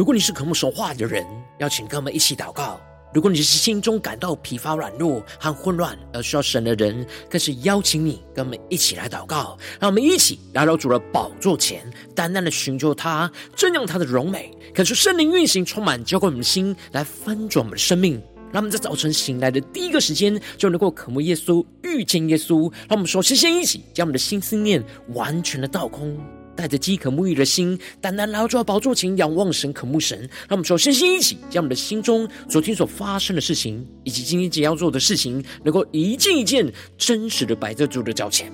如果你是渴慕神话的人，邀请跟我们一起祷告；如果你是心中感到疲乏、软弱和混乱而需要神的人，更是邀请你跟我们一起来祷告。让我们一起来到主的宝座前，单单的寻求他，正仰他的荣美，感受圣灵运行，充满浇灌我们的心，来翻转我们的生命。让我们在早晨醒来的第一个时间，就能够渴慕耶稣、遇见耶稣。让我们首先先一起将我们的心思念完全的倒空。带着饥渴沐浴的心，单单来到主的宝座前，仰望神、渴慕神。让我们首先先一起，将我们的心中昨天所发生的事情，以及今天即将要做的事情，能够一件一件真实的摆在主的脚前，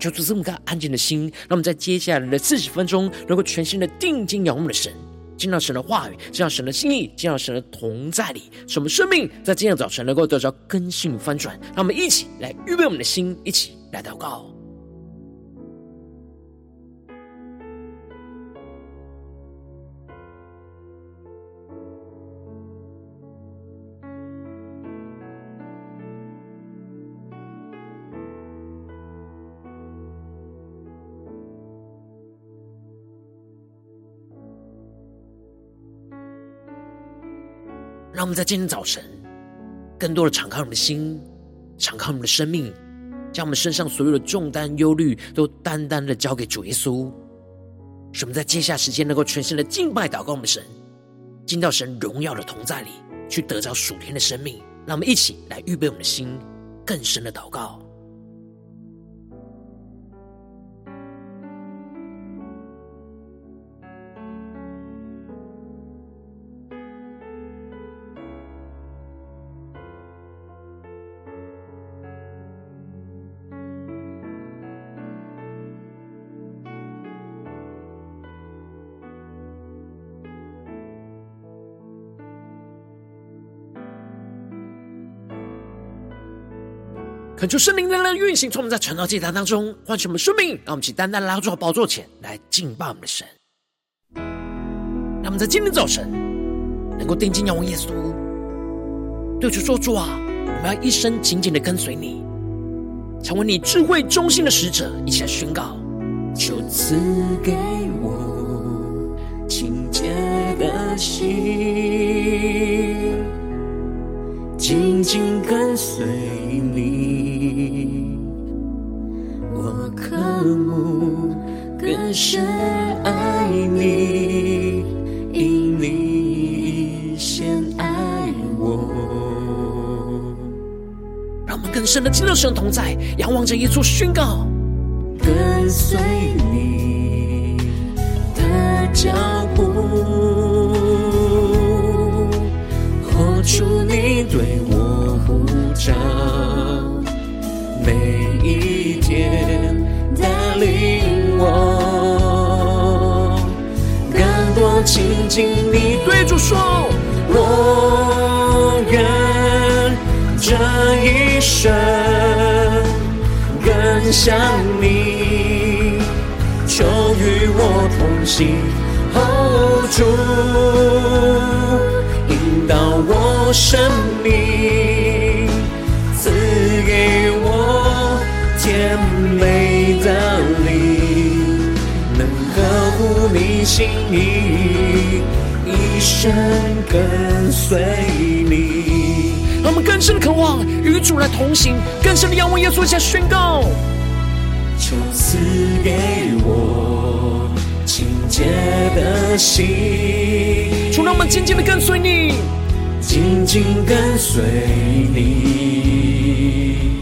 求主这么个安静的心。让我们在接下来的四十分钟，能够全心的定睛仰望的神，见到神的话语，见到神的心意，见到神的同在里，使我们生命在今天早晨能够得到更新翻转。让我们一起来预备我们的心，一起来祷告。让我们在今天早晨，更多的敞开我们的心，敞开我们的生命，将我们身上所有的重担、忧虑，都单单的交给主耶稣。使我们在接下时间，能够全新的敬拜、祷告我们神，进到神荣耀的同在里，去得着属天的生命。让我们一起来预备我们的心，更深的祷告。恳求圣灵的运行，从我们在传道祭坛当中唤醒我们生命，让我们起单单来到宝座前来敬拜我们的神。让我们在今天早晨能够定睛仰望耶稣，对主说：“主啊，我们要一生紧紧的跟随你，成为你智慧中心的使者。”一起来宣告：“求赐给我清洁的心，紧紧跟随你。”我渴慕更深爱你，因你先爱我。让我们更深的进入神同在，仰望着耶稣宣告：跟随你的脚步，活出你对我呼召，每一天带。领我更多亲近你，对主说，我愿这一生更像你，求与我同行，hold 住，我生命，赐给我甜美的。你心意，一生跟随你。让我们更深的渴望与主来同行，更深的仰望耶稣，下宣告：求赐给我清洁的心，主让我们紧紧的跟随你，紧紧跟随你。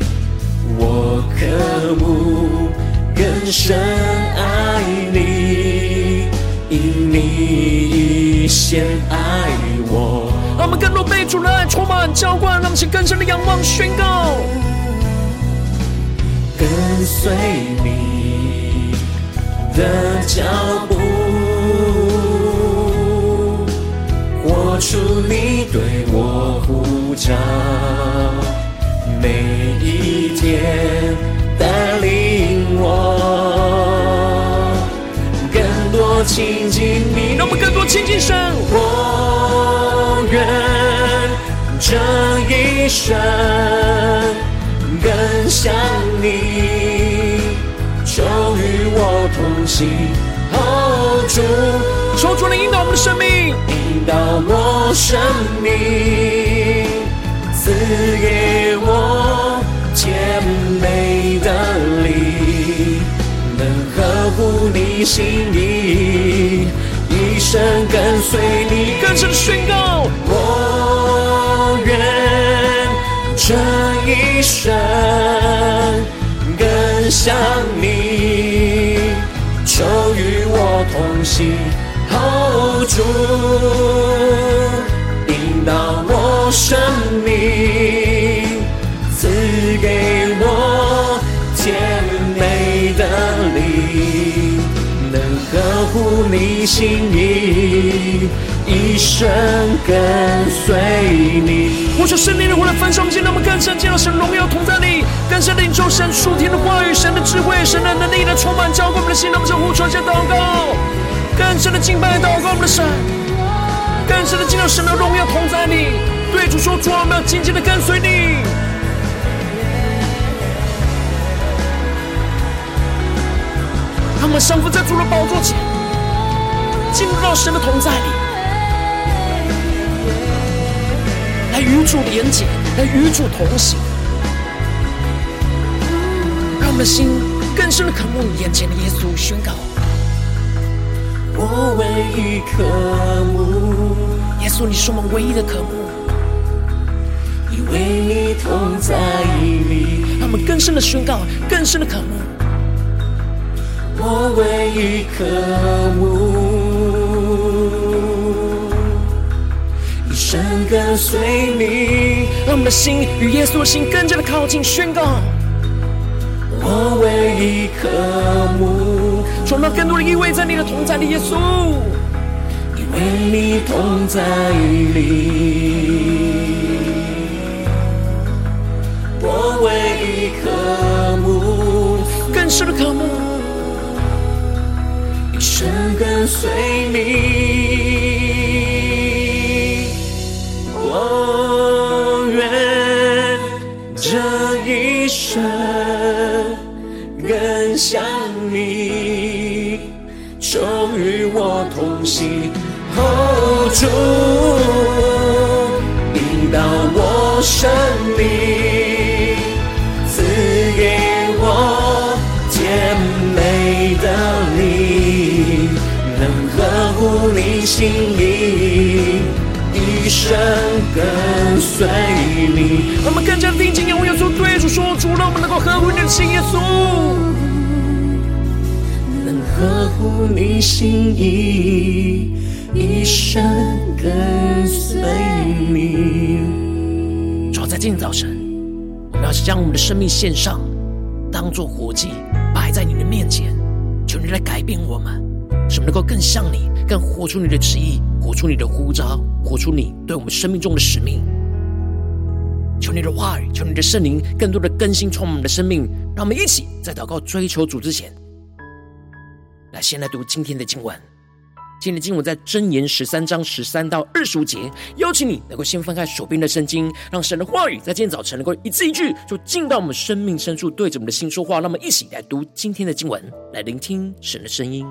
我渴慕更深爱你。因你先爱我，让我们更多被主的爱充满浇灌，让我们去更深的仰望宣告，跟随你的脚步，出你对我呼召，每一天带领我更多。亲近你，让我们更多亲近神。我愿这一生更像你，求与我同行，hold 住，求主来引导我们的生命，引导我生命，赐给我甜美的灵，能呵护你心意，一生跟随你。更深的宣告，我愿这一生更像你，都与我同行。哦，主引导我生命，赐给我甜美的灵，能呵护你心意，一生跟随你。我说圣灵的火来焚烧，让我们更深见到神荣耀同在里，更深领受神属天的话语、神的智慧、神的能力来充满浇灌我们的心，让我们向呼求、向祷告。更深的敬拜祷告我们的神，更深的进入神的荣耀同在里，对主说，主啊，我们要紧紧的跟随你。他们降服在主的宝座前，进入到神的同在里，来与主连结，来与主同行，让我们的心更深的渴慕眼前的耶稣，宣告。我唯一渴慕，耶稣，你是我们唯一的渴慕，因为你同在里。让我们更深的宣告，更深的渴慕。我唯一渴慕，跟随你。让我们的心与耶稣的心更加的靠近，宣告。我唯一渴慕，充满更多的依偎在你的同在里，耶稣，因为你同在里，我唯一渴慕，更深的渴慕，一生跟随你。这一生。更像你，终与我同行。哦，主引到我生命，赐给我甜美的你，能呵护你心意，一生跟随你。我们更加定睛，主说：主，让我们能够呵护你的心，耶稣。能呵护你心意，一生跟随你。主，在今天早晨，我们要将我们的生命献上，当做活祭，摆在你的面前，求你来改变我们，使我们能够更像你，更活出你的旨意，活出你的呼召，活出你对我们生命中的使命。求你的话语，求你的圣灵，更多的更新充满我们的生命。让我们一起在祷告追求主之前。来，先来读今天的经文。今天的经文在箴言十三章十三到二十五节。邀请你能够先翻开手边的圣经，让神的话语在今天早晨能够一字一句，就进到我们生命深处，对着我们的心说话。那么，一起来读今天的经文，来聆听神的声音。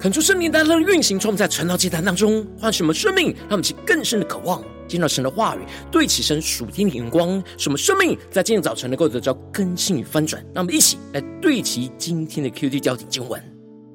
恳求圣灵大大的运行，从我们在晨祷祭坛当中唤醒我们生命，让我们起更深的渴望，见到神的话语，对齐神属天的眼光，什么生命在今天早晨能够得到更新与翻转。让我们一起来对齐今天的 QD 焦点经文，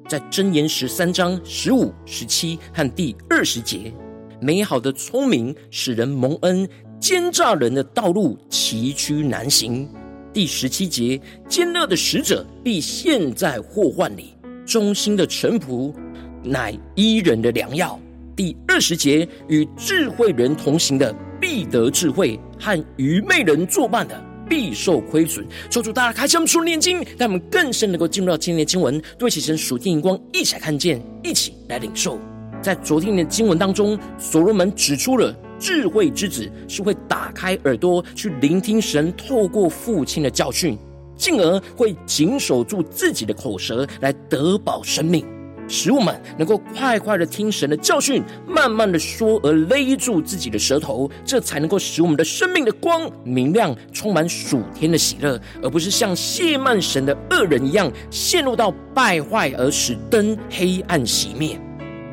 在箴言十三章十五、十七和第二十节，美好的聪明使人蒙恩，奸诈人的道路崎岖难行。第十七节，奸恶的使者必陷在祸患里，忠心的臣仆乃伊人的良药。第二十节，与智慧人同行的必得智慧，和愚昧人作伴的必受亏损。求主大家开启我们属灵眼睛，让我们更深能够进入到今天的经文，对齐神属天眼光，一起来看见，一起来领受。在昨天的经文当中，所罗门指出了。智慧之子是会打开耳朵去聆听神透过父亲的教训，进而会谨守住自己的口舌来得保生命，使我们能够快快的听神的教训，慢慢的说而勒住自己的舌头，这才能够使我们的生命的光明亮，充满属天的喜乐，而不是像亵慢神的恶人一样陷入到败坏而使灯黑暗熄灭。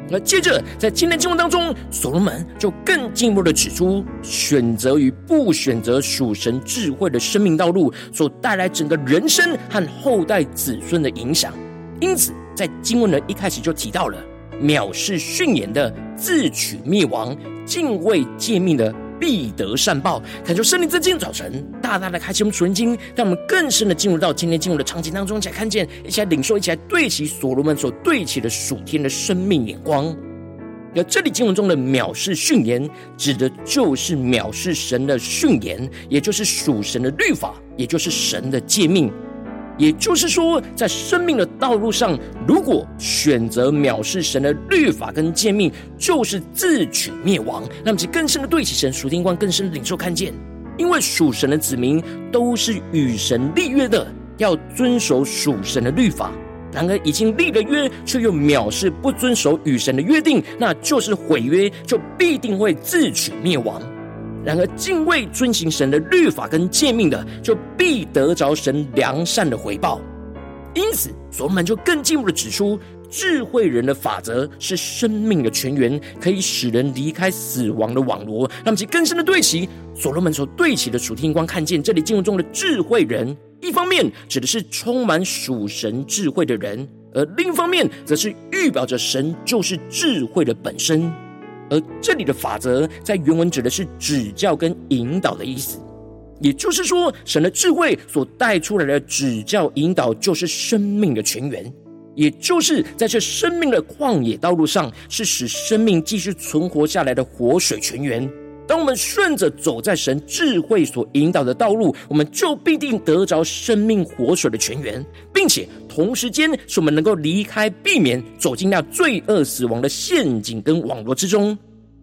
那接着，在今天经文当中，所罗门就更进一步的指出，选择与不选择属神智慧的生命道路，所带来整个人生和后代子孙的影响。因此，在经文的一开始就提到了，藐视训言的自取灭亡，敬畏诫命的。必得善报，恳求圣灵在今天早晨大大的开启我们属灵经，让我们更深的进入到今天进入的场景当中，一起来看见，一起来领受，一起来对齐所罗门所对齐的属天的生命眼光。而这里经文中的藐视训言，指的就是藐视神的训言，也就是属神的律法，也就是神的诫命。也就是说，在生命的道路上，如果选择藐视神的律法跟诫命，就是自取灭亡。那么，其更深的对齐神属天光，更深的领受看见，因为属神的子民都是与神立约的，要遵守属神的律法。然而，已经立了约，却又藐视不遵守与神的约定，那就是毁约，就必定会自取灭亡。然而，敬畏遵行神的律法跟诫命的，就必得着神良善的回报。因此，所罗门就更进一步的指出，智慧人的法则是生命的泉源，可以使人离开死亡的网罗。让，其更深的对齐，所罗门所对齐的属天光，看见这里经文中的智慧人，一方面指的是充满属神智慧的人，而另一方面，则是预表着神就是智慧的本身。而这里的法则，在原文指的是指教跟引导的意思，也就是说，神的智慧所带出来的指教引导，就是生命的泉源，也就是在这生命的旷野道路上，是使生命继续存活下来的活水泉源。当我们顺着走在神智慧所引导的道路，我们就必定得着生命活水的泉源，并且同时间使我们能够离开、避免走进那罪恶死亡的陷阱跟网络之中。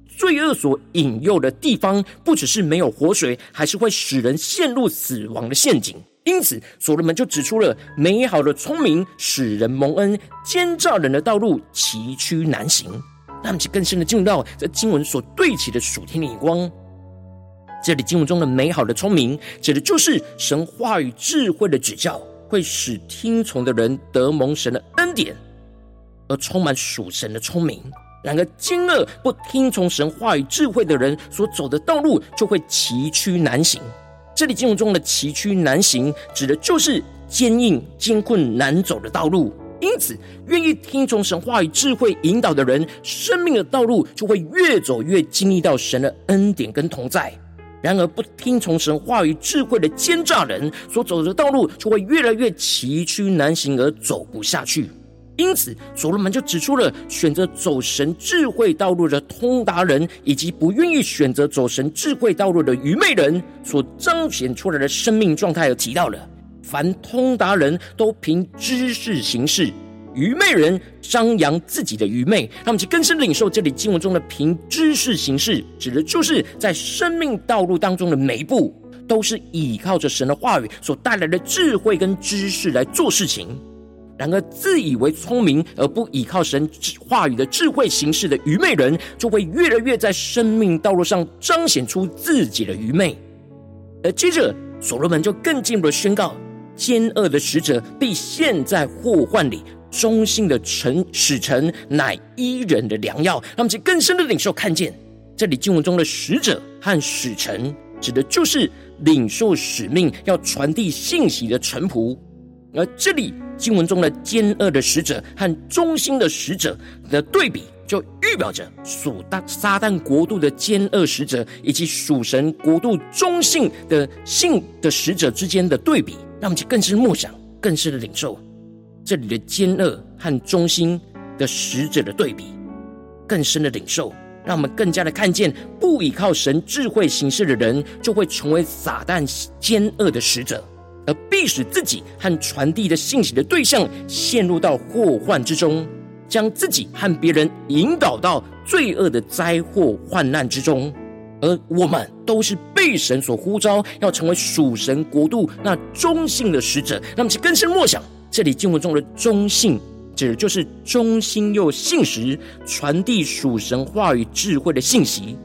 罪恶所引诱的地方，不只是没有活水，还是会使人陷入死亡的陷阱。因此，所罗门就指出了美好的聪明使人蒙恩，奸诈人的道路崎岖难行。让我们更深的进入到这经文所对齐的属天的眼光。这里经文中的美好的聪明，指的就是神话语智慧的指教，会使听从的人得蒙神的恩典，而充满属神的聪明。然而，奸恶不听从神话语智慧的人所走的道路，就会崎岖难行。这里经文中的崎岖难行，指的就是坚硬、艰困难走的道路。因此，愿意听从神话语智慧引导的人，生命的道路就会越走越经历到神的恩典跟同在。然而，不听从神话语智慧的奸诈人所走的道路，就会越来越崎岖难行而走不下去。因此，所罗门就指出了选择走神智慧道路的通达人，以及不愿意选择走神智慧道路的愚昧人所彰显出来的生命状态，而提到了。凡通达人都凭知识行事，愚昧人张扬自己的愚昧。他们就更深领受这里经文中的凭知识行事，指的就是在生命道路当中的每一步，都是依靠着神的话语所带来的智慧跟知识来做事情。然而，自以为聪明而不依靠神话语的智慧行事的愚昧人，就会越来越在生命道路上彰显出自己的愚昧。而接着，所罗门就更进一步的宣告。奸恶的使者被陷在祸患里，忠心的臣使臣乃伊人的良药。让我们去更深的领受看见，这里经文中的使者和使臣，指的就是领受使命要传递信息的臣仆。而这里经文中的奸恶的使者和忠心的使者的对比，就预表着属大撒旦国度的奸恶使者，以及属神国度忠信的信的使者之间的对比，让我们去更深默想，更深的领受这里的奸恶和忠心的使者的对比，更深的领受，让我们更加的看见，不依靠神智慧行事的人，就会成为撒旦奸恶的使者，而必使自己和传递的信息的对象陷入到祸患之中。将自己和别人引导到罪恶的灾祸患难之中，而我们都是被神所呼召，要成为属神国度那忠信的使者。那么，请更深默想，这里经文中的忠信，指的就是忠心又信实，传递属神话语智慧的信息；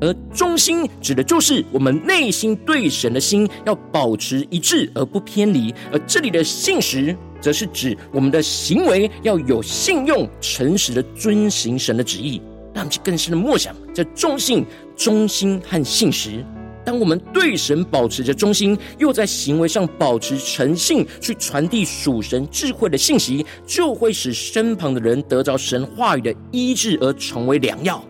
而忠心，指的就是我们内心对神的心要保持一致而不偏离。而这里的信实。则是指我们的行为要有信用、诚实的遵行神的旨意，让我们去更深的默想这忠信、忠心和信实。当我们对神保持着忠心，又在行为上保持诚信，去传递属神智慧的信息，就会使身旁的人得着神话语的医治，而成为良药。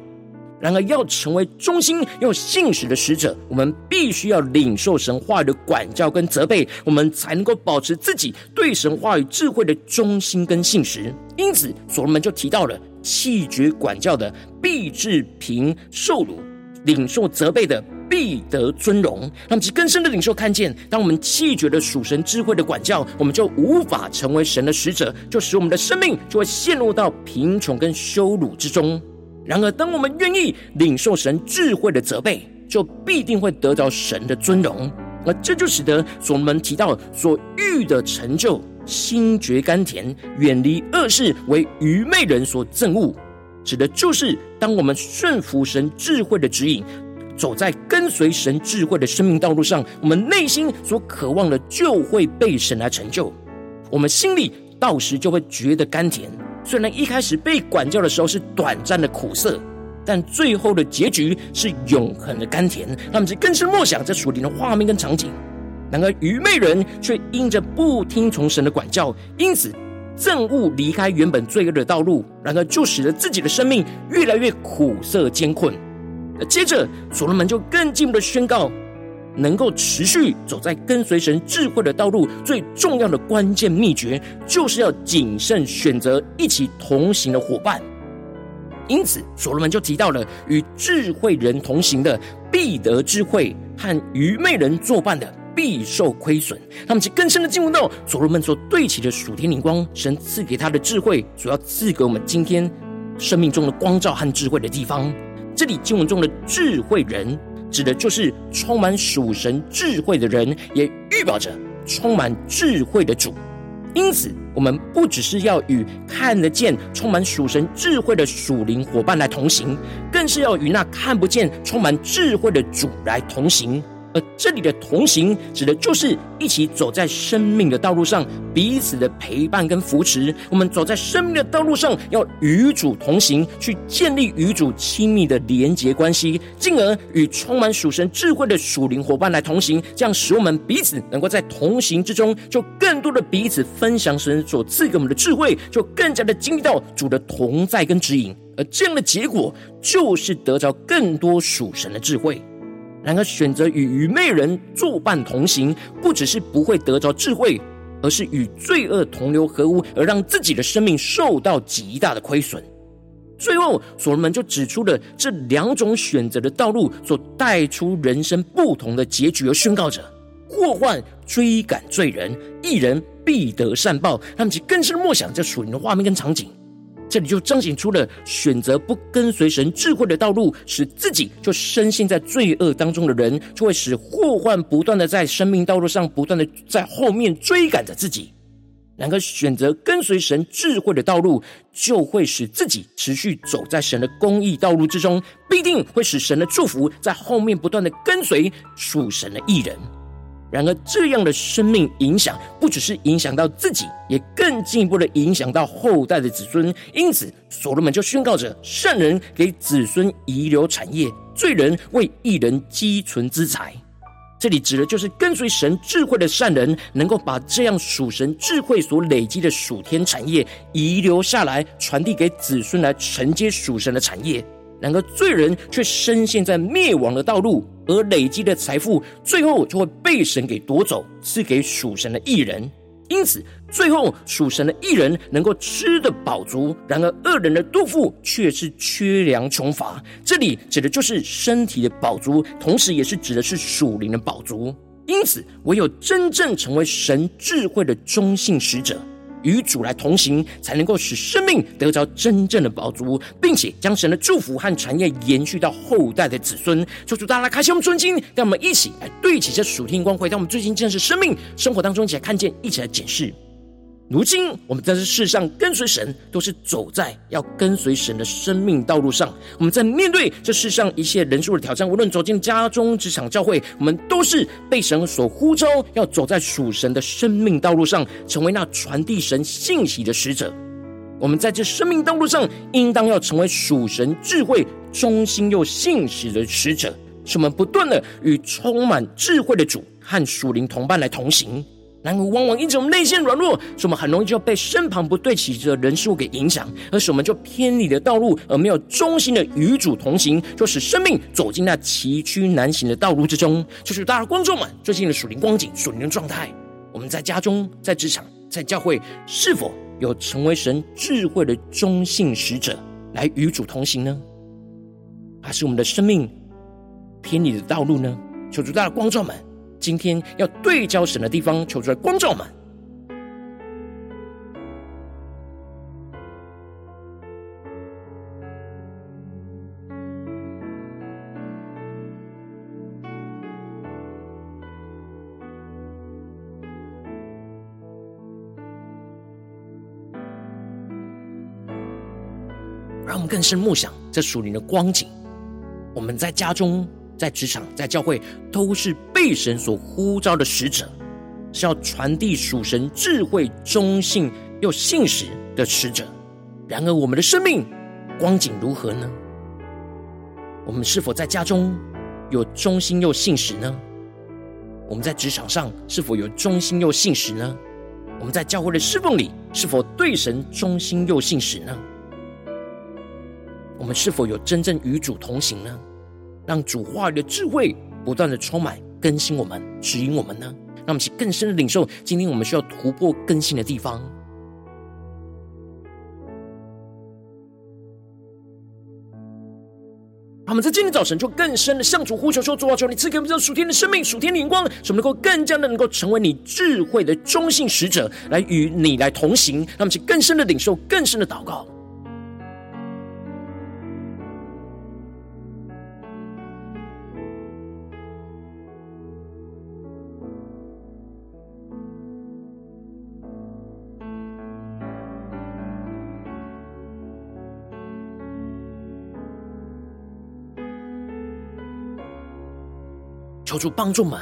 然而，要成为忠心又信实的使者，我们必须要领受神话语的管教跟责备，我们才能够保持自己对神话语智慧的忠心跟信实。因此，所罗门就提到了弃绝管教的必治平受辱，领受责备的必得尊荣。让我们更深的领受看见，当我们弃绝了属神智慧的管教，我们就无法成为神的使者，就使我们的生命就会陷入到贫穷跟羞辱之中。然而，当我们愿意领受神智慧的责备，就必定会得到神的尊荣。而这就使得所门提到所欲的成就，心觉甘甜，远离恶事，为愚昧人所憎恶。指的就是当我们顺服神智慧的指引，走在跟随神智慧的生命道路上，我们内心所渴望的就会被神来成就。我们心里到时就会觉得甘甜。虽然一开始被管教的时候是短暂的苦涩，但最后的结局是永恒的甘甜。他们是更深默想这属灵的画面跟场景。然而愚昧人却因着不听从神的管教，因此憎恶离开原本罪恶的道路，然而就使得自己的生命越来越苦涩艰困。接着所罗门就更进一步的宣告。能够持续走在跟随神智慧的道路，最重要的关键秘诀，就是要谨慎选择一起同行的伙伴。因此，所罗门就提到了与智慧人同行的必得智慧，和愚昧人作伴的必受亏损。他们其更深的进入到所罗门所对齐的属天灵光，神赐给他的智慧，所要赐给我们今天生命中的光照和智慧的地方。这里经文中的智慧人。指的就是充满属神智慧的人，也预表着充满智慧的主。因此，我们不只是要与看得见、充满属神智慧的属灵伙伴来同行，更是要与那看不见、充满智慧的主来同行。而这里的同行，指的就是一起走在生命的道路上，彼此的陪伴跟扶持。我们走在生命的道路上，要与主同行，去建立与主亲密的连结关系，进而与充满属神智慧的属灵伙伴来同行，这样使我们彼此能够在同行之中，就更多的彼此分享神所赐给我们的智慧，就更加的经历到主的同在跟指引。而这样的结果，就是得着更多属神的智慧。然而，选择与愚昧人作伴同行，不只是不会得着智慧，而是与罪恶同流合污，而让自己的生命受到极大的亏损。最后，所罗门就指出了这两种选择的道路所带出人生不同的结局，而宣告着：祸患追赶罪人，一人必得善报。他们其更深默想这属灵的画面跟场景。这里就彰显出了选择不跟随神智慧的道路，使自己就深陷在罪恶当中的人，就会使祸患不断的在生命道路上不断的在后面追赶着自己。然而，选择跟随神智慧的道路，就会使自己持续走在神的公义道路之中，必定会使神的祝福在后面不断的跟随属神的义人。然而，这样的生命影响不只是影响到自己，也更进一步的影响到后代的子孙。因此，所罗门就宣告着：善人给子孙遗留产业，罪人为一人积存资财。这里指的就是跟随神智慧的善人，能够把这样属神智慧所累积的属天产业遗留下来，传递给子孙来承接属神的产业。然而，罪人却深陷在灭亡的道路，而累积的财富最后就会被神给夺走，赐给属神的义人。因此，最后属神的义人能够吃得饱足，然而恶人的肚腹却是缺粮穷乏。这里指的就是身体的饱足，同时也是指的是属灵的饱足。因此，唯有真正成为神智慧的中信使者。与主来同行，才能够使生命得着真正的宝足，并且将神的祝福和产业延续到后代的子孙。求主大家开心我们尊敬，让我们一起来对起这属天光辉，让我们最近真实生命生活当中一起来看见，一起来检视。如今我们在这世上跟随神，都是走在要跟随神的生命道路上。我们在面对这世上一切人数的挑战，无论走进家中、职场、教会，我们都是被神所呼召，要走在属神的生命道路上，成为那传递神信息的使者。我们在这生命道路上，应当要成为属神智慧、忠心又信实的使者，使我们不断的与充满智慧的主和属灵同伴来同行。然而，往往因着我们内心软弱，使我们很容易就被身旁不对齐的人事物给影响，而使我们就偏离了道路，而没有忠心的与主同行，就使生命走进那崎岖难行的道路之中。就是大家观众们最近的属灵光景、属灵的状态，我们在家中、在职场、在教会，是否有成为神智慧的忠信使者，来与主同行呢？还是我们的生命偏离的道路呢？求主大家观众们。今天要对焦神的地方，求出来光照们。让我们更深默想这属灵的光景。我们在家中。在职场、在教会，都是被神所呼召的使者，是要传递属神智慧、忠信又信实的使者。然而，我们的生命光景如何呢？我们是否在家中有忠心又信实呢？我们在职场上是否有忠心又信实呢？我们在教会的侍奉里是否对神忠心又信实呢？我们是否有真正与主同行呢？让主话语的智慧不断的充满更新我们，指引我们呢？让我们去更深的领受今天我们需要突破更新的地方。让我们在今天早晨就更深的向主呼求说：主啊，求你赐给我们这属天的生命、属天的灵光，使我们能够更加的能够成为你智慧的忠信使者，来与你来同行。让我们去更深的领受、更深的祷告。求主帮助们，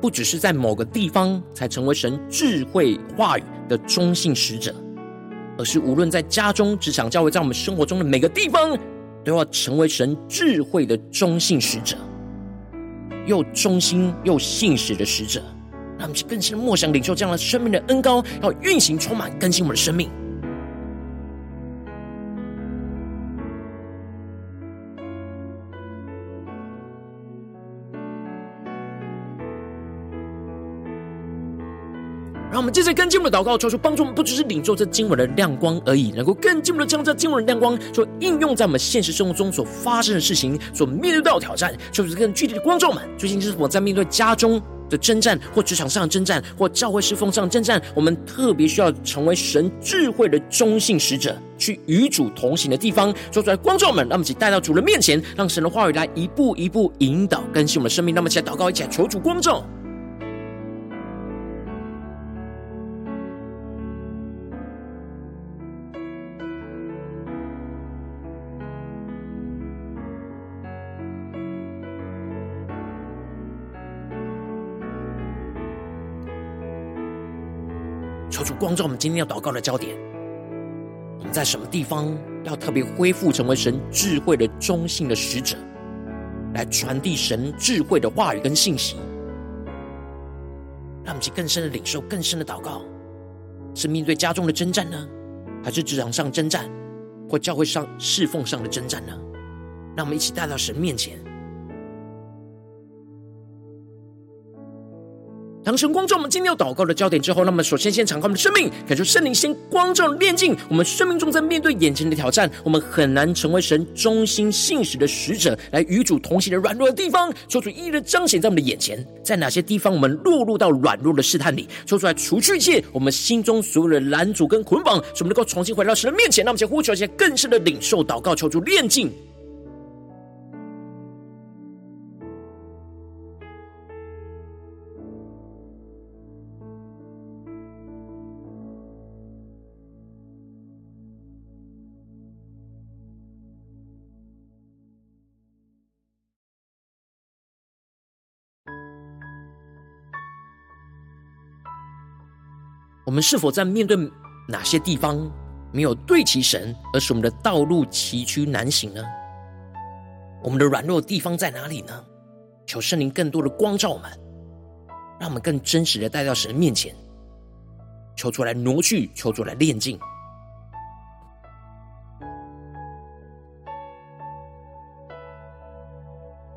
不只是在某个地方才成为神智慧话语的忠信使者，而是无论在家中、职场、教会，在我们生活中的每个地方，都要成为神智慧的忠信使者，又忠心又信实的使者。让我们更深的默想领受这样的生命的恩膏，要运行充满更新我们的生命。让我们接着更进一步的祷告，求主帮助我们，不只是领受这经文的亮光而已，能够更进一步的将这经文的亮光，所应用在我们现实生活中所发生的事情，所面对到的挑战。求主更具体的光照们，最近是否在面对家中的征战，或职场上的征战，或教会侍奉上的征战？我们特别需要成为神智慧的忠信使者，去与主同行的地方，说出来光照们，让我们一起带到主的面前，让神的话语来一步一步引导更新我们的生命。那么，一起来祷告，一起来求主光照。光照我们今天要祷告的焦点。我们在什么地方要特别恢复成为神智慧的中性的使者，来传递神智慧的话语跟信息，让我们去更深的领受、更深的祷告。是面对家中的征战呢，还是职场上征战，或教会上侍奉上的征战呢？让我们一起带到神面前。当神光照我们今天要祷告的焦点之后，那么首先先敞开我们的生命，感受圣灵先光照炼净我们生命中，在面对眼前的挑战，我们很难成为神忠心信实的使者，来与主同行的软弱的地方，求主一一的彰显在我们的眼前，在哪些地方我们落入到软弱的试探里，说出来除去一切我们心中所有的拦阻跟捆绑，使我们能够重新回到神的面前。那么，先呼求一些更深的领受祷告，求主炼净。我们是否在面对哪些地方没有对齐神，而使我们的道路崎岖难行呢？我们的软弱地方在哪里呢？求圣灵更多的光照我们，让我们更真实的带到神面前，求出来挪去，求出来炼净。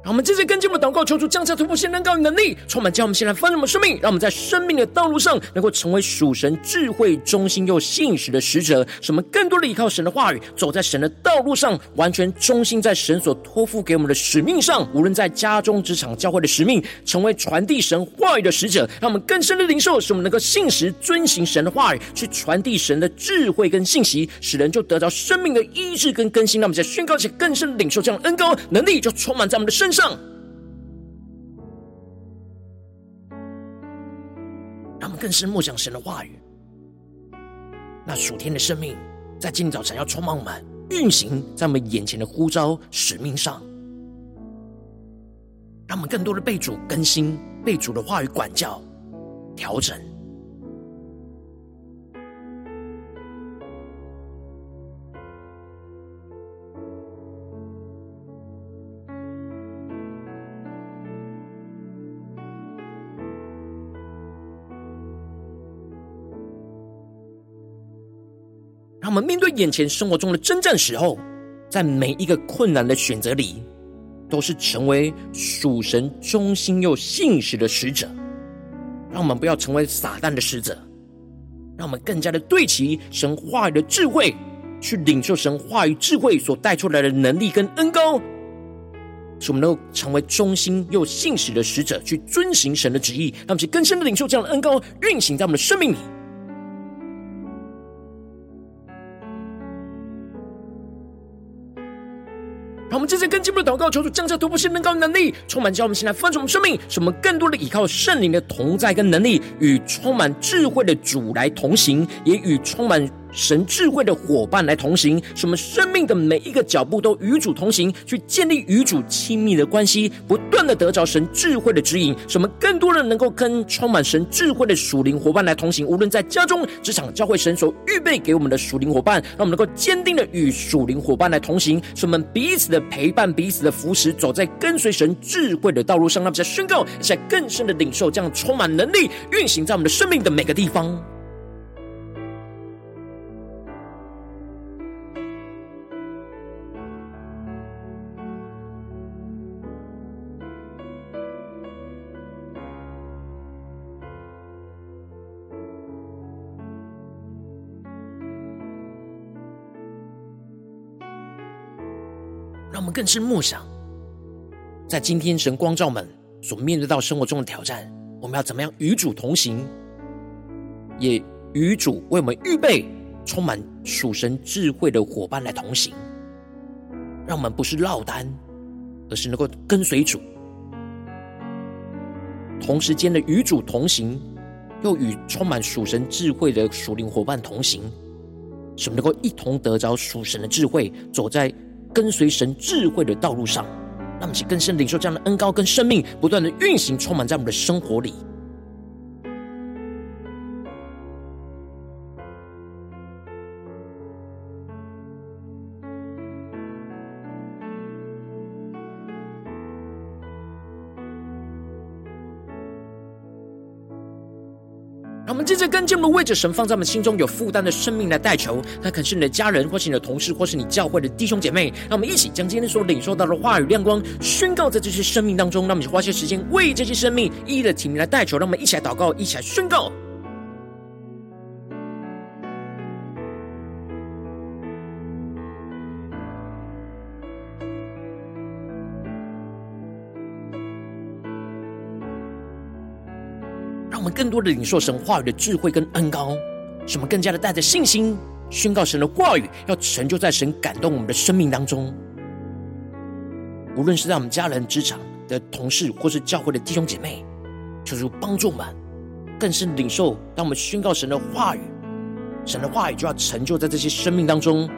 我们这次跟进我们祷告，求主降下突破性能高的能力，充满将我们现在丰盛的生命，让我们在生命的道路上能够成为属神智慧、忠心又信实的使者。使我们更多的依靠神的话语，走在神的道路上，完全忠心在神所托付给我们的使命上。无论在家中、职场、教会的使命，成为传递神话语的使者，让我们更深的领受，使我们能够信实遵行神的话语，去传递神的智慧跟信息，使人就得到生命的医治跟更新。让我们在宣告且更深领受这样的恩膏能力，就充满在我们的身上。上，让我们更是默想神的话语。那属天的生命，在今早晨要充满我们，运行在我们眼前的呼召使命上，让我们更多的被主更新，被主的话语管教、调整。面对眼前生活中的征战时候，在每一个困难的选择里，都是成为属神忠心又信实的使者。让我们不要成为撒旦的使者，让我们更加的对齐神话语的智慧，去领受神话语智慧所带出来的能力跟恩膏，使我们能够成为忠心又信实的使者，去遵行神的旨意，让我们去更深的领受这样的恩膏运行在我们的生命里。们这次更进步的祷告，求主降下突破性能高的能力，充满教我们现在丰盛的生命，使我们更多的依靠圣灵的同在跟能力，与充满智慧的主来同行，也与充满。神智慧的伙伴来同行，使我们生命的每一个脚步都与主同行，去建立与主亲密的关系，不断的得着神智慧的指引，使我们更多人能够跟充满神智慧的属灵伙伴来同行。无论在家中、职场、教会，神所预备给我们的属灵伙伴，让我们能够坚定的与属灵伙伴来同行，使我们彼此的陪伴、彼此的扶持，走在跟随神智慧的道路上。让我们在宣告，在更深的领受这样充满能力运行在我们的生命的每个地方。更是默想，在今天神光照们所面对到生活中的挑战，我们要怎么样与主同行，也与主为我们预备充满属神智慧的伙伴来同行，让我们不是落单，而是能够跟随主，同时间的与主同行，又与充满属神智慧的属灵伙伴同行，使我们能够一同得着属神的智慧，走在。跟随神智慧的道路上，让我们去更深领受这样的恩高跟生命，不断的运行，充满在我们的生活里。接着跟进我们为着神放在我们心中有负担的生命来代求，那可能是你的家人，或是你的同事，或是你教会的弟兄姐妹。让我们一起将今天所领受到的话语亮光宣告在这些生命当中。让我们花些时间为这些生命一一的提名来代求。让我们一起来祷告，一起来宣告。更多的领受神话语的智慧跟恩膏，使我们更加的带着信心宣告神的话语，要成就在神感动我们的生命当中。无论是在我们家人、职场的同事，或是教会的弟兄姐妹，求主帮助我们，更是领受。当我们宣告神的话语，神的话语就要成就在这些生命当中，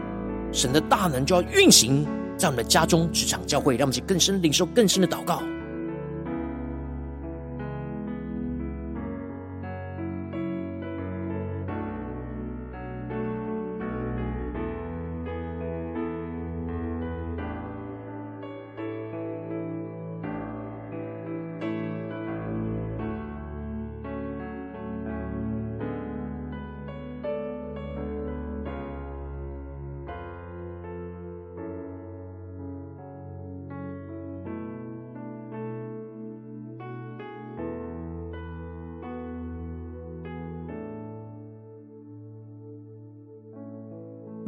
神的大能就要运行在我们的家中、职场、教会，让我们去更深领受更深的祷告。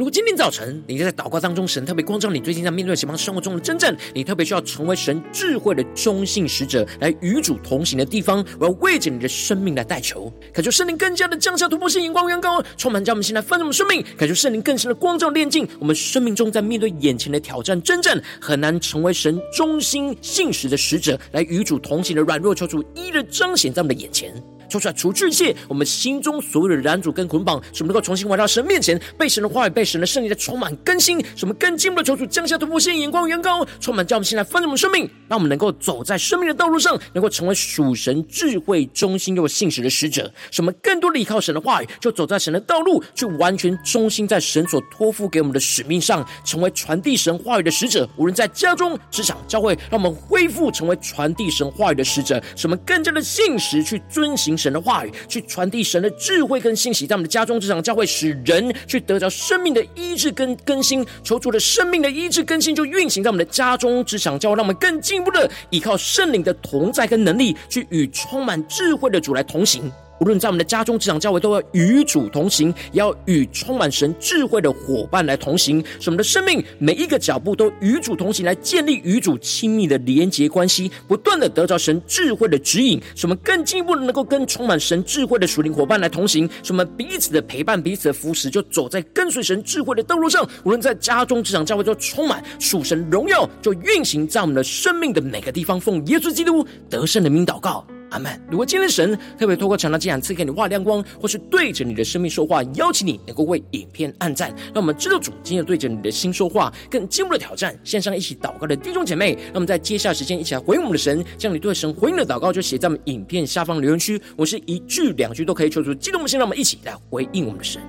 如果今天早晨你在祷告当中，神特别光照你，最近在面对什么生活中的征战，你特别需要成为神智慧的中信使者，来与主同行的地方，我要为着你的生命来代求，恳求圣灵更加的降下突破性眼光、远高，充满将我们心来翻转我们生命，恳求圣灵更深的光照、炼净我们生命中，在面对眼前的挑战、征战，很难成为神忠心信实的使者，来与主同行的软弱，求主一一彰显在我们的眼前。说出来，除去一切我们心中所有的拦阻跟捆绑，使我们能够重新回到神面前，被神的话语、被神的圣灵的充满更新，使我们更进一步的求主降下突破性眼光、远高，充满叫我们现在丰盛的生命，让我们能够走在生命的道路上，能够成为属神智慧、忠心又信实的使者。使我们更多的依靠神的话语，就走在神的道路，去完全忠心在神所托付给我们的使命上，成为传递神话语的使者。无论在家中、职场、教会，让我们恢复成为传递神话语的使者，使我们更加的信实去遵行神的话语，去传递神的智慧跟信息，在我们的家中、职场、教会，使人去得着生命的医治跟更新。求主的生命的医治更新，就运行在我们的家中、职场、教会，让我们更进一步的依靠圣灵的同在跟能力，去与充满智慧的主来同行。无论在我们的家中、职场、教会，都要与主同行，要与充满神智慧的伙伴来同行。使我们的生命每一个脚步都与主同行，来建立与主亲密的连结关系，不断的得着神智慧的指引。使我们更进一步的能够跟充满神智慧的属灵伙伴来同行。使我们彼此的陪伴、彼此的扶持，就走在跟随神智慧的道路上。无论在家中、职场、教会，都充满属神荣耀，就运行在我们的生命的每个地方。奉耶稣基督得胜的名祷告。阿们。如果今天神特别透过《长老经》赐给你画亮光，或是对着你的生命说话，邀请你能够为影片按赞，让我们知道主今天对着你的心说话，更进一步的挑战。线上一起祷告的弟兄姐妹，那么在接下来时间一起来回应我们的神，将你对神回应的祷告就写在我们影片下方留言区。我是一句两句都可以求出激动的心，让我们一起来回应我们的神。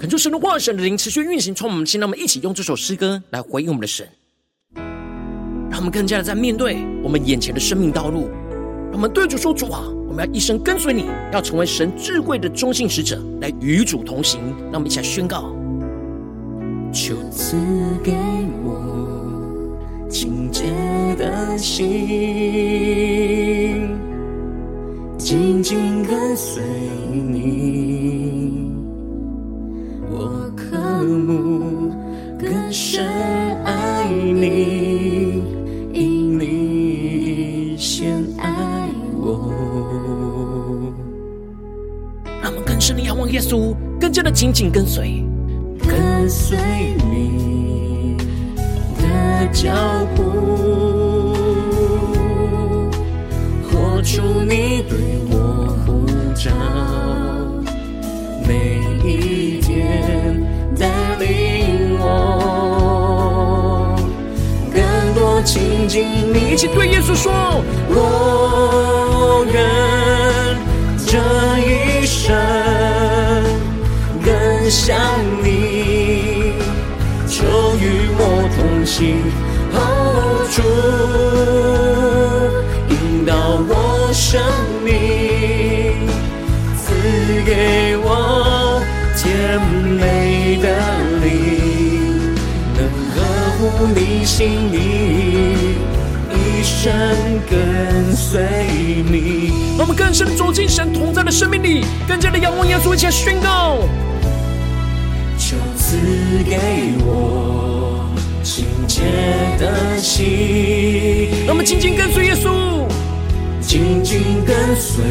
恳求神的话、神的灵持续运行，从我们心，让我们一起用这首诗歌来回应我们的神，让我们更加的在面对我们眼前的生命道路，让我们对主说：“主啊，我们要一生跟随你，要成为神智慧的中信使者，来与主同行。”让我们一起来宣告：“求赐给我清洁的心，紧紧跟随你。”更加的紧紧跟随，跟随你的脚步，活出你对我呼召，每一天带。领我，更多亲近你。一起对耶稣说：我愿这一生更像你，求与我同行，主引导我生命，赐给我甜美的灵，能呵护你心意。一生跟随你，我们更深的走进神同在的生命里，更加的仰望耶稣，一起来宣告。给我清洁的心，让我们紧紧跟随耶稣，紧紧跟随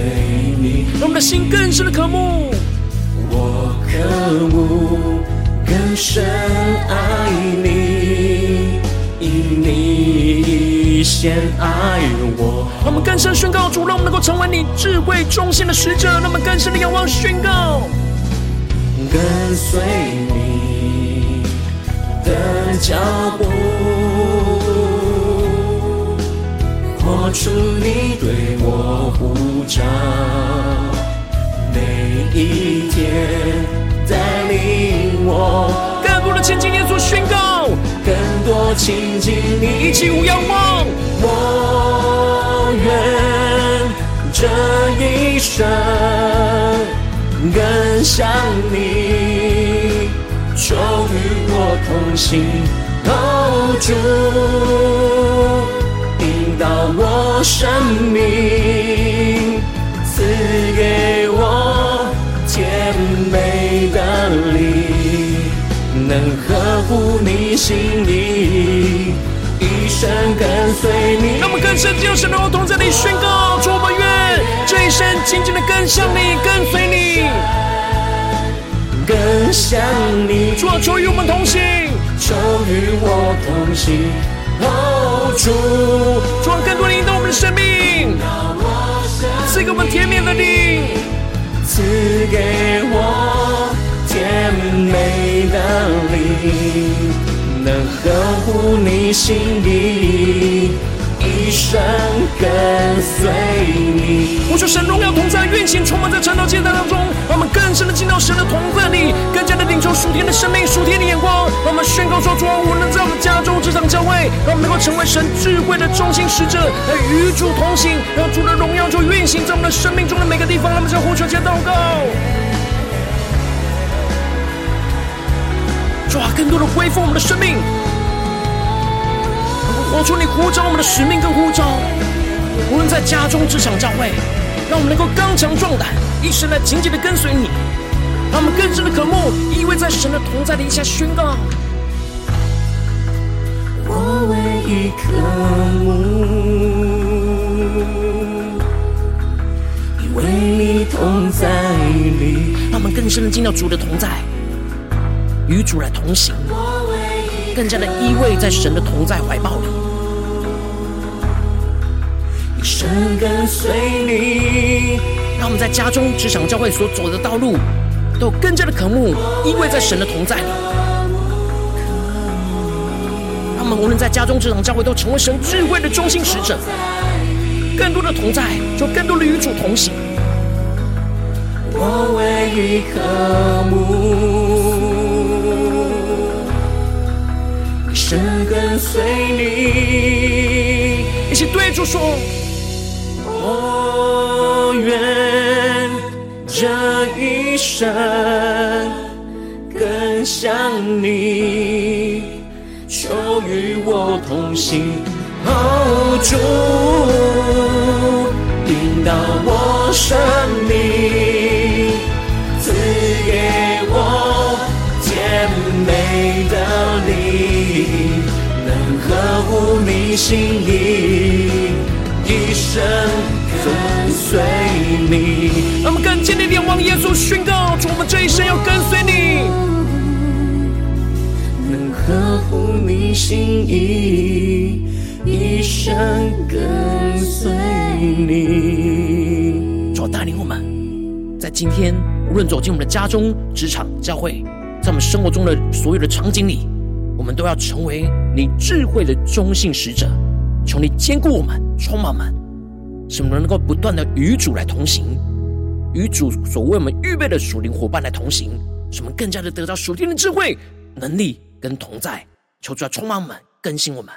你，让我们的心更深的渴慕，我渴慕更深爱你，因你。先爱我，让我们更深宣告主，让我们能够成为你智慧中心的使者。让我们更深的仰望宣告，跟随你的脚步，活出你对我呼召，每一天带领我。更多的亲近耶稣，宣告更多亲近你，一起无仰望。我愿这一生更像你，就与我同行，主引导我生命，赐给我甜美的灵。能呵护你心意，一生跟随你。让我们更深进入神的同在里宣告：主，我们愿这一生紧紧的跟向你，跟随你，跟向你。主啊，求与我们同行，求与我同行。哦，主，主啊，更多引导我们的生命，赐给我们甜美的灵，赐给我。甜美的灵，能呵护你心意，生跟随你。我说神荣耀同在，运行充满在晨祷祭坛当中，让我们更深的进到神的同在里，更加的领受属天的生命、属天的眼光。让我们宣告说：主啊，我能在我们家中、职场、教会，让我们能够成为神智慧的中心使者，来与主同行，让主的荣耀就运行在我们的生命中的每个地方。让我们在呼求前祷告。主啊，更多的恢复我们的生命，活出你呼召我们的使命跟呼召。无论在家中、职场、教会，让我们能够刚强壮胆，一生来紧紧的跟随你。让我们更深的渴慕，依偎在神的同在的一下宣告。我唯一渴慕，依偎你同在里。让我们更深的进到主的同在。与主来同行，更加的依偎在神的同在怀抱里，一生跟随你。让我们在家中、职场、教会所走的道路，都更加的渴慕，依偎在神的同在里。让我们无论在家中、职场、教会，都成为神智慧的中心使者。更多的同在，就更多的与主同行。我唯一渴慕。生跟随你，一起对主说：我愿这一生更像你，求与我同行，哦，主引导我生命，赐给我甜美的你，能。合乎你心意，一生跟随你。让我们更坚定地往耶稣宣告：主，我们这一生要跟随你。能合乎你心意，一生跟随你。主带领我们，在今天无论走进我们的家中、职场、教会，在我们生活中的所有的场景里，我们都要成为你智慧的中性使者。求你坚固我们，充满我们，使我们能够不断的与主来同行，与主所为我们预备的属灵伙伴来同行，什么更加的得到属天的智慧、能力跟同在。求主来充满我们，更新我们。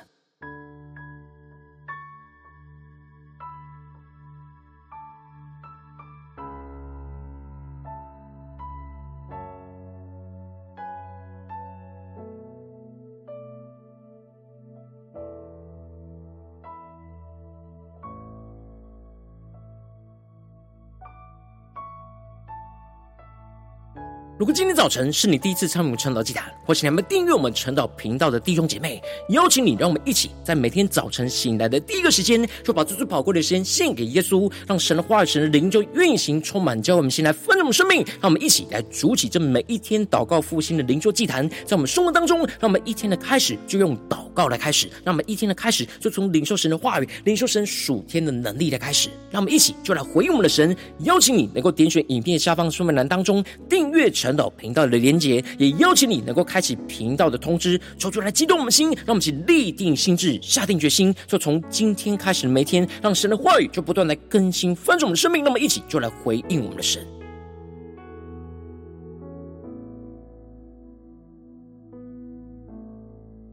如果今天早晨是你第一次参与晨祷祭坛，或是你还没订阅我们晨祷频道的弟兄姐妹，邀请你，让我们一起在每天早晨醒来的第一个时间，就把最最宝贵的时间献给耶稣，让神的话语、神的灵就运行充满，教我们先来丰盛生命。让我们一起来筑起这每一天祷告复兴的灵修祭坛，在我们生活当中，让我们一天的开始就用祷告来开始，让我们一天的开始就从领受神的话语、领受神属天的能力来开始。让我们一起就来回应我们的神，邀请你能够点选影片下方说明栏当中订阅成。频道频道的连接，也邀请你能够开启频道的通知，抽出来激动我们心，让我们一起立定心智，下定决心，就从今天开始的每天，让神的话语就不断来更新翻转我们的生命。那么，一起就来回应我们的神。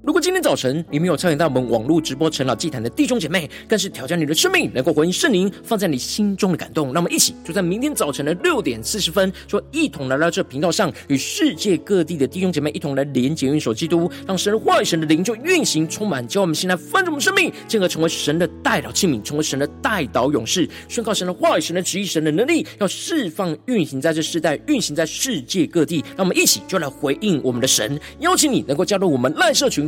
如果今天早晨你没有参与到我们网络直播陈老祭坛的弟兄姐妹，更是挑战你的生命，能够回应圣灵放在你心中的感动。让我们一起就在明天早晨的六点四十分，说一同来到这频道上，与世界各地的弟兄姐妹一同来连接、运手基督，让神的话语、神的灵就运行、充满，教我们现在翻转我们生命，进而成为神的代祷器皿，成为神的代祷勇士，宣告神的话语、神的旨意、神的能力，要释放、运行在这世代，运行在世界各地。让我们一起就来回应我们的神，邀请你能够加入我们赖社群。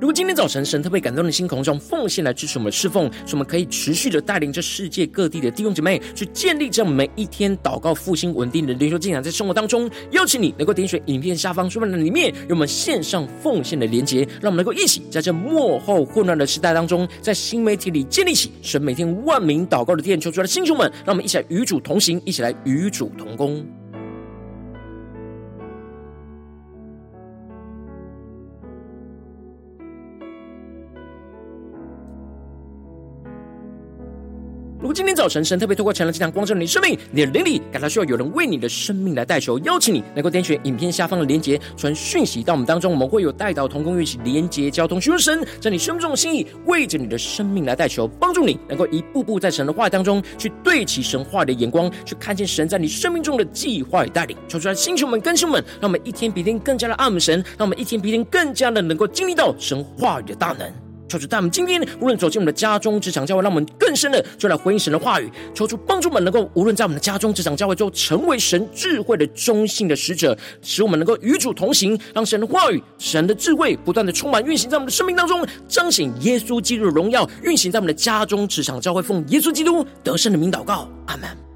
如果今天早晨神特别感动的心，同样奉献来支持我们的侍奉，使我们可以持续的带领着世界各地的弟兄姐妹去建立这样每一天祷告复兴稳定的灵修进展，在生活当中，邀请你能够点选影片下方说明栏里面有我们线上奉献的连结，让我们能够一起在这幕后混乱的时代当中，在新媒体里建立起神每天万名祷告的殿，求主的弟兄们，让我们一起来与主同行，一起来与主同工。如果今天早晨神特别透过晨祷祭坛光照你生命，你的灵里感到需要有人为你的生命来代求，邀请你能够点选影片下方的连结，传讯息到我们当中，我们会有代祷同工一起连结交通，寻求神在你生命中的心意，为着你的生命来代求，帮助你能够一步步在神的话语当中去对齐神话的眼光，去看见神在你生命中的计划与带领。求主来星球们、更新们，让我们一天比一天更加的爱慕神，让我们一天比一天更加的能够经历到神话语的大能。求主带我们今天无论走进我们的家中、职场、教会，让我们更深的就来回应神的话语。求主帮助我们能够无论在我们的家中、职场、教会中，成为神智慧的中性的使者，使我们能够与主同行，让神的话语、神的智慧不断的充满运行在我们的生命当中，彰显耶稣基督的荣耀，运行在我们的家中、职场、教会，奉耶稣基督得胜的名祷告，阿门。